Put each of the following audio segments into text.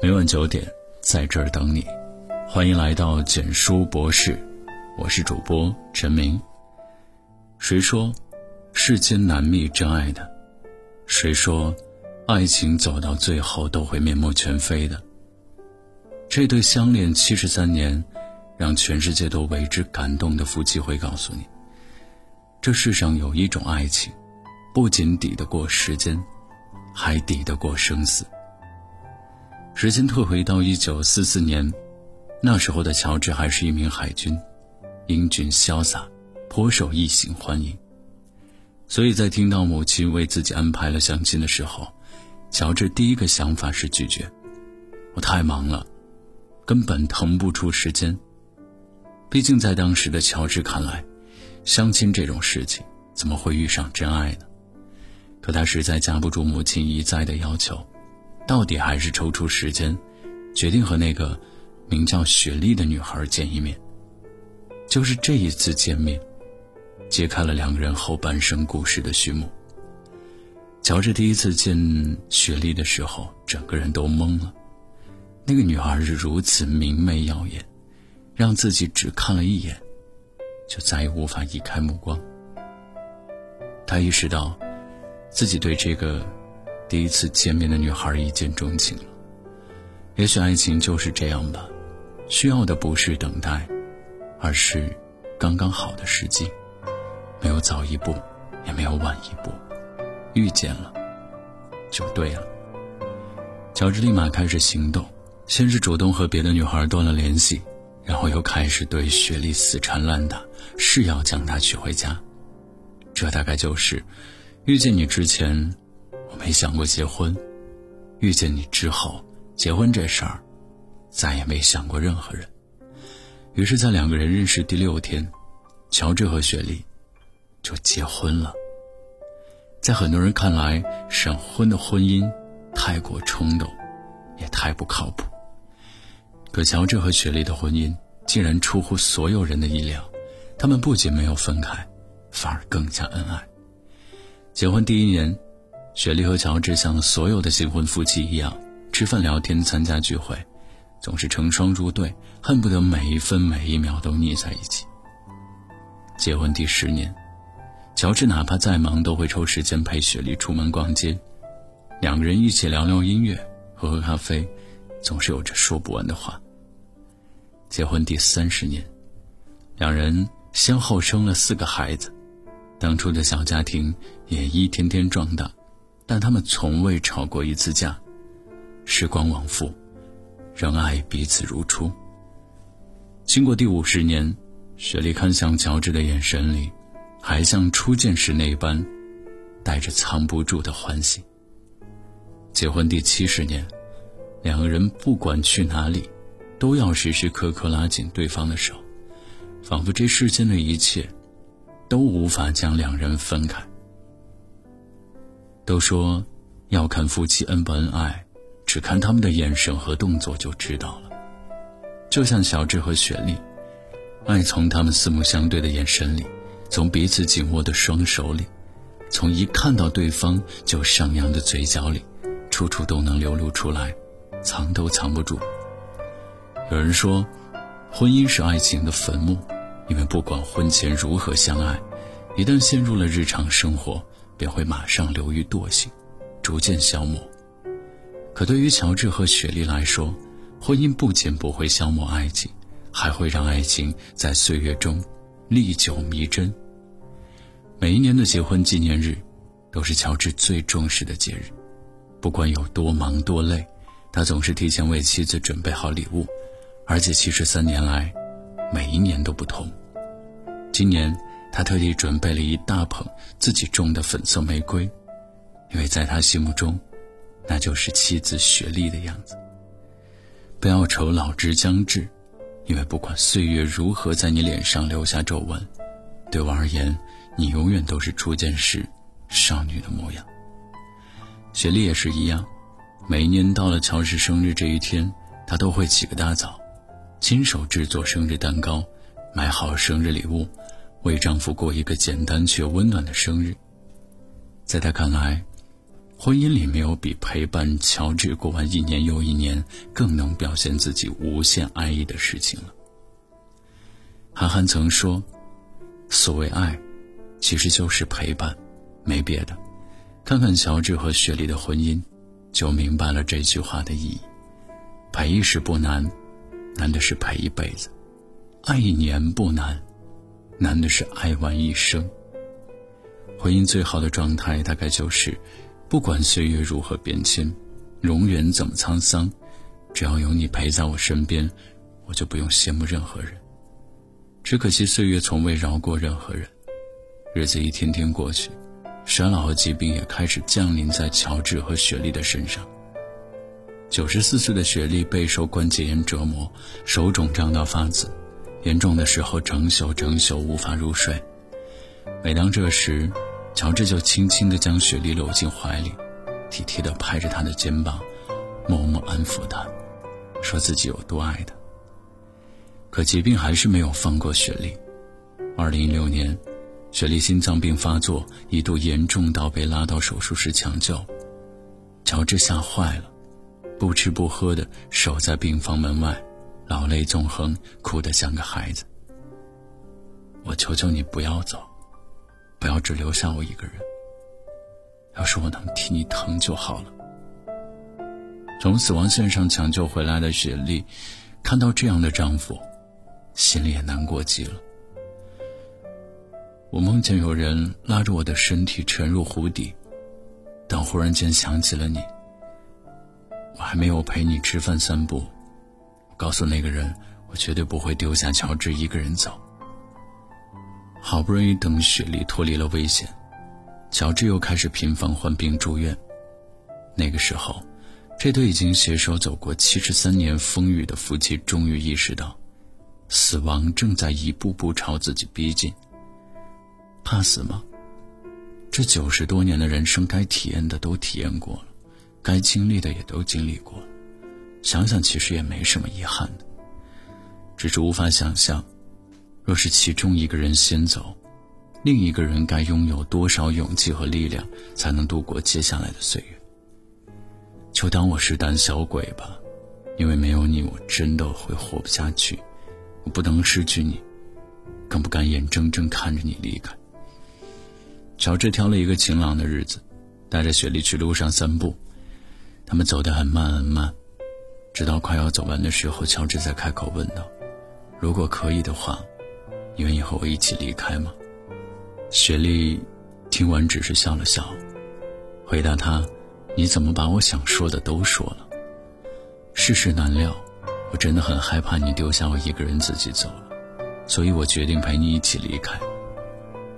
每晚九点，在这儿等你。欢迎来到简书博士，我是主播陈明。谁说世间难觅真爱的？谁说爱情走到最后都会面目全非的？这对相恋七十三年，让全世界都为之感动的夫妻会告诉你：这世上有一种爱情，不仅抵得过时间，还抵得过生死。时间退回到一九四四年，那时候的乔治还是一名海军，英俊潇洒，颇受异性欢迎。所以在听到母亲为自己安排了相亲的时候，乔治第一个想法是拒绝。我太忙了，根本腾不出时间。毕竟在当时的乔治看来，相亲这种事情怎么会遇上真爱呢？可他实在架不住母亲一再的要求。到底还是抽出时间，决定和那个名叫雪莉的女孩见一面。就是这一次见面，揭开了两个人后半生故事的序幕。乔治第一次见雪莉的时候，整个人都懵了。那个女孩是如此明媚耀眼，让自己只看了一眼，就再也无法移开目光。他意识到，自己对这个。第一次见面的女孩一见钟情了。也许爱情就是这样吧，需要的不是等待，而是刚刚好的时机，没有早一步，也没有晚一步，遇见了，就对了。乔治立马开始行动，先是主动和别的女孩断了联系，然后又开始对雪莉死缠烂打，誓要将她娶回家。这大概就是遇见你之前。没想过结婚，遇见你之后，结婚这事儿，再也没想过任何人。于是，在两个人认识第六天，乔治和雪莉就结婚了。在很多人看来，闪婚的婚姻太过冲动，也太不靠谱。可乔治和雪莉的婚姻竟然出乎所有人的意料，他们不仅没有分开，反而更加恩爱。结婚第一年。雪莉和乔治像所有的新婚夫妻一样，吃饭、聊天、参加聚会，总是成双入对，恨不得每一分每一秒都腻在一起。结婚第十年，乔治哪怕再忙，都会抽时间陪雪莉出门逛街，两个人一起聊聊音乐，喝喝咖啡，总是有着说不完的话。结婚第三十年，两人先后生了四个孩子，当初的小家庭也一天天壮大。但他们从未吵过一次架，时光往复，仍爱彼此如初。经过第五十年，雪莉看向乔治的眼神里，还像初见时那般，带着藏不住的欢喜。结婚第七十年，两个人不管去哪里，都要时时刻刻拉紧对方的手，仿佛这世间的一切，都无法将两人分开。都说，要看夫妻恩不恩爱，只看他们的眼神和动作就知道了。就像小智和雪莉，爱从他们四目相对的眼神里，从彼此紧握的双手里，从一看到对方就上扬的嘴角里，处处都能流露出来，藏都藏不住。有人说，婚姻是爱情的坟墓，因为不管婚前如何相爱，一旦陷入了日常生活。便会马上流于惰性，逐渐消磨。可对于乔治和雪莉来说，婚姻不仅不会消磨爱情，还会让爱情在岁月中历久弥真。每一年的结婚纪念日，都是乔治最重视的节日。不管有多忙多累，他总是提前为妻子准备好礼物，而且七十三年来，每一年都不同。今年。他特地准备了一大捧自己种的粉色玫瑰，因为在他心目中，那就是妻子雪莉的样子。不要愁老之将至，因为不管岁月如何在你脸上留下皱纹，对我而言，你永远都是初见时少女的模样。雪莉也是一样，每一年到了乔治生日这一天，她都会起个大早，亲手制作生日蛋糕，买好生日礼物。为丈夫过一个简单却温暖的生日，在她看来，婚姻里没有比陪伴乔治过完一年又一年更能表现自己无限爱意的事情了。韩寒曾说：“所谓爱，其实就是陪伴，没别的。”看看乔治和雪莉的婚姻，就明白了这句话的意义。陪一时不难，难的是陪一辈子；爱一年不难，难的是爱完一生。婚姻最好的状态，大概就是。不管岁月如何变迁，容颜怎么沧桑，只要有你陪在我身边，我就不用羡慕任何人。只可惜岁月从未饶过任何人，日子一天天过去，衰老和疾病也开始降临在乔治和雪莉的身上。九十四岁的雪莉备受关节炎折磨，手肿胀到发紫，严重的时候整宿整宿无法入睡。每当这时，乔治就轻轻地将雪莉搂进怀里，体贴地拍着她的肩膀，默默安抚她，说自己有多爱她。可疾病还是没有放过雪莉。二零一六年，雪莉心脏病发作，一度严重到被拉到手术室抢救。乔治吓坏了，不吃不喝的守在病房门外，老泪纵横，哭得像个孩子。我求求你不要走。不要只留下我一个人。要是我能替你疼就好了。从死亡线上抢救回来的雪莉，看到这样的丈夫，心里也难过极了。我梦见有人拉着我的身体沉入湖底，但忽然间想起了你。我还没有陪你吃饭散步，告诉那个人，我绝对不会丢下乔治一个人走。好不容易等雪莉脱离了危险，乔治又开始频繁患病住院。那个时候，这对已经携手走过七十三年风雨的夫妻终于意识到，死亡正在一步步朝自己逼近。怕死吗？这九十多年的人生，该体验的都体验过了，该经历的也都经历过了。想想，其实也没什么遗憾的，只是无法想象。若是其中一个人先走，另一个人该拥有多少勇气和力量，才能度过接下来的岁月？就当我是胆小鬼吧，因为没有你，我真的会活不下去。我不能失去你，更不敢眼睁睁看着你离开。乔治挑了一个晴朗的日子，带着雪莉去路上散步。他们走得很慢很慢，直到快要走完的时候，乔治才开口问道：“如果可以的话。”你愿意和我一起离开吗？雪莉听完只是笑了笑，回答他：“你怎么把我想说的都说了？世事难料，我真的很害怕你丢下我一个人自己走，所以我决定陪你一起离开。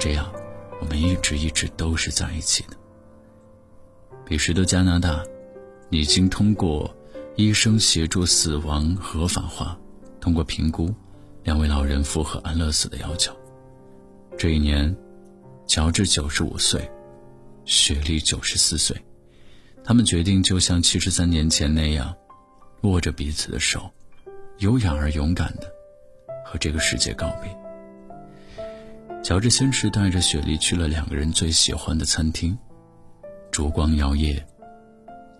这样，我们一直一直都是在一起的。”彼时的加拿大已经通过医生协助死亡合法化，通过评估。两位老人符合安乐死的要求。这一年，乔治九十五岁，雪莉九十四岁，他们决定就像七十三年前那样，握着彼此的手，优雅而勇敢的和这个世界告别。乔治先是带着雪莉去了两个人最喜欢的餐厅，烛光摇曳，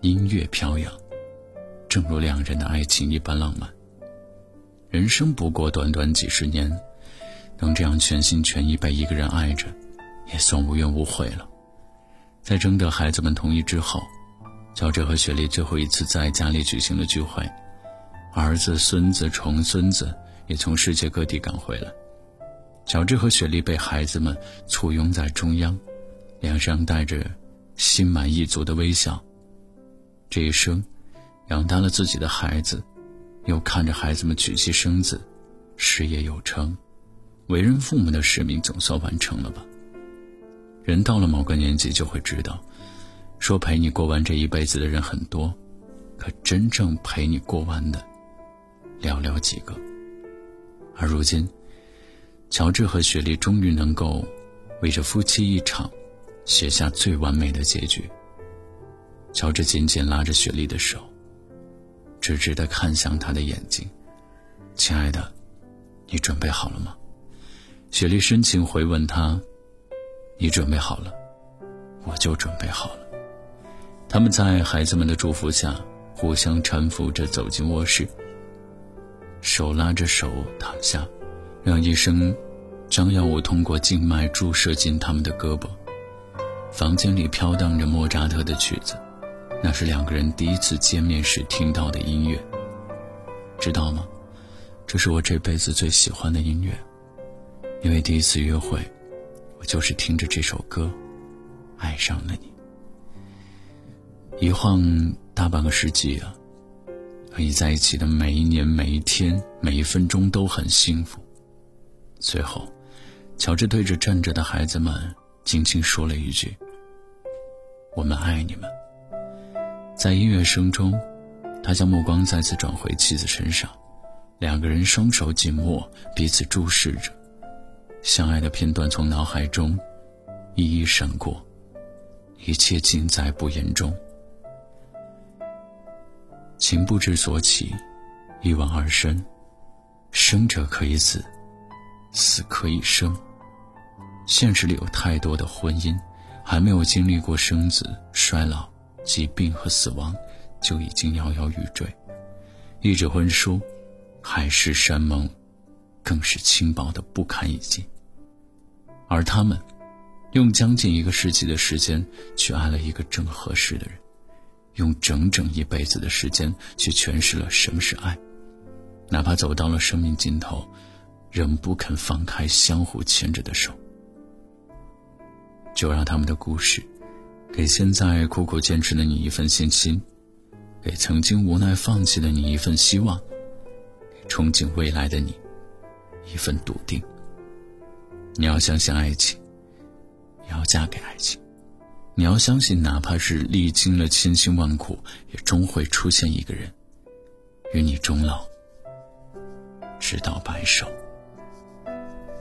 音乐飘扬，正如两人的爱情一般浪漫。人生不过短短几十年，能这样全心全意被一个人爱着，也算无怨无悔了。在征得孩子们同意之后，乔治和雪莉最后一次在家里举行了聚会，儿子、孙子、重孙子也从世界各地赶回来。乔治和雪莉被孩子们簇拥在中央，脸上带着心满意足的微笑。这一生，养大了自己的孩子。又看着孩子们娶妻生子，事业有成，为人父母的使命总算完成了吧。人到了某个年纪就会知道，说陪你过完这一辈子的人很多，可真正陪你过完的，寥寥几个。而如今，乔治和雪莉终于能够为这夫妻一场，写下最完美的结局。乔治紧紧拉着雪莉的手。直直的看向他的眼睛，亲爱的，你准备好了吗？雪莉深情回问他：“你准备好了，我就准备好了。”他们在孩子们的祝福下，互相搀扶着走进卧室，手拉着手躺下，让医生将药物通过静脉注射进他们的胳膊。房间里飘荡着莫扎特的曲子，那是两个人第一次见面时听到的音乐。知道吗？这是我这辈子最喜欢的音乐，因为第一次约会，我就是听着这首歌，爱上了你。一晃大半个世纪啊，和你在一起的每一年、每一天、每一分钟都很幸福。最后，乔治对着站着的孩子们轻轻说了一句：“我们爱你们。”在音乐声中，他将目光再次转回妻子身上。两个人双手紧握，彼此注视着，相爱的片段从脑海中一一闪过，一切尽在不言中。情不知所起，一往而深，生者可以死，死可以生。现实里有太多的婚姻，还没有经历过生子、衰老、疾病和死亡，就已经摇摇欲坠。一纸婚书。海誓山盟，更是轻薄的不堪一击。而他们，用将近一个世纪的时间去爱了一个正合适的人，用整整一辈子的时间去诠释了什么是爱，哪怕走到了生命尽头，仍不肯放开相互牵着的手。就让他们的故事，给现在苦苦坚持的你一份信心，给曾经无奈放弃的你一份希望。给憧憬未来的你，一份笃定。你要相信爱情，也要嫁给爱情。你要相信，哪怕是历经了千辛万苦，也终会出现一个人，与你终老，直到白首。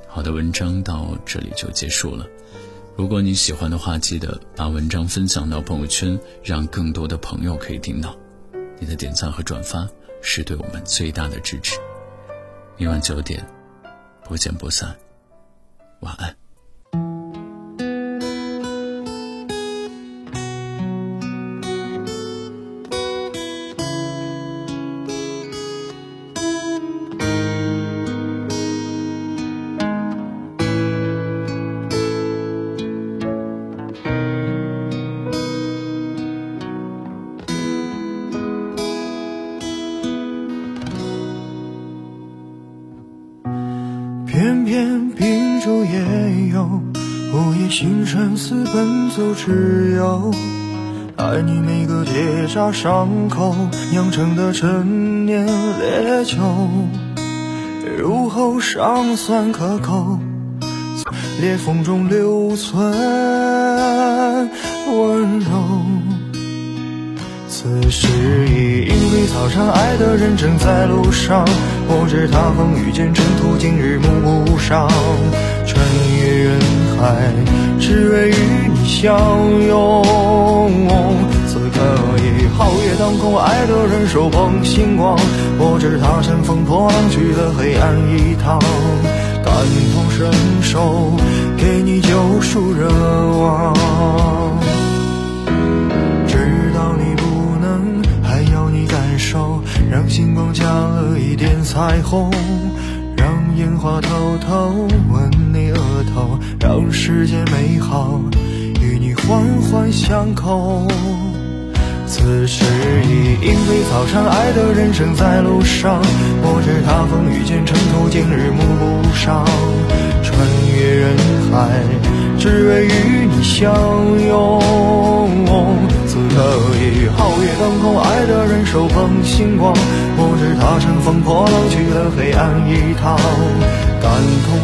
好的，文章到这里就结束了。如果你喜欢的话，记得把文章分享到朋友圈，让更多的朋友可以听到。你的点赞和转发。是对我们最大的支持。明晚九点，不见不散。晚安。星辰似奔走之友。爱你每个结痂伤口酿成的陈年烈酒，入喉尚算可口，裂缝中留存温柔。此时已莺飞草长，爱的人正在路上。我知他风雨兼程途，今日暮不赏。穿越人海，只为与你相拥。此刻已皓月当空，爱的人手捧星光。我知他乘风破浪去了黑暗一趟，感同身受，给你救赎热望。知道你不能，还要你感受让星光加了一点彩虹，让烟花偷偷吻，世界美好与你环环相扣。此时已莺飞草长，爱的人正在路上。我知他风雨兼程途，经日暮不赏。穿越人海，只为与你相拥。此刻已皓月当空，爱的人手捧星光。我知他乘风破浪去了黑暗一趟，感同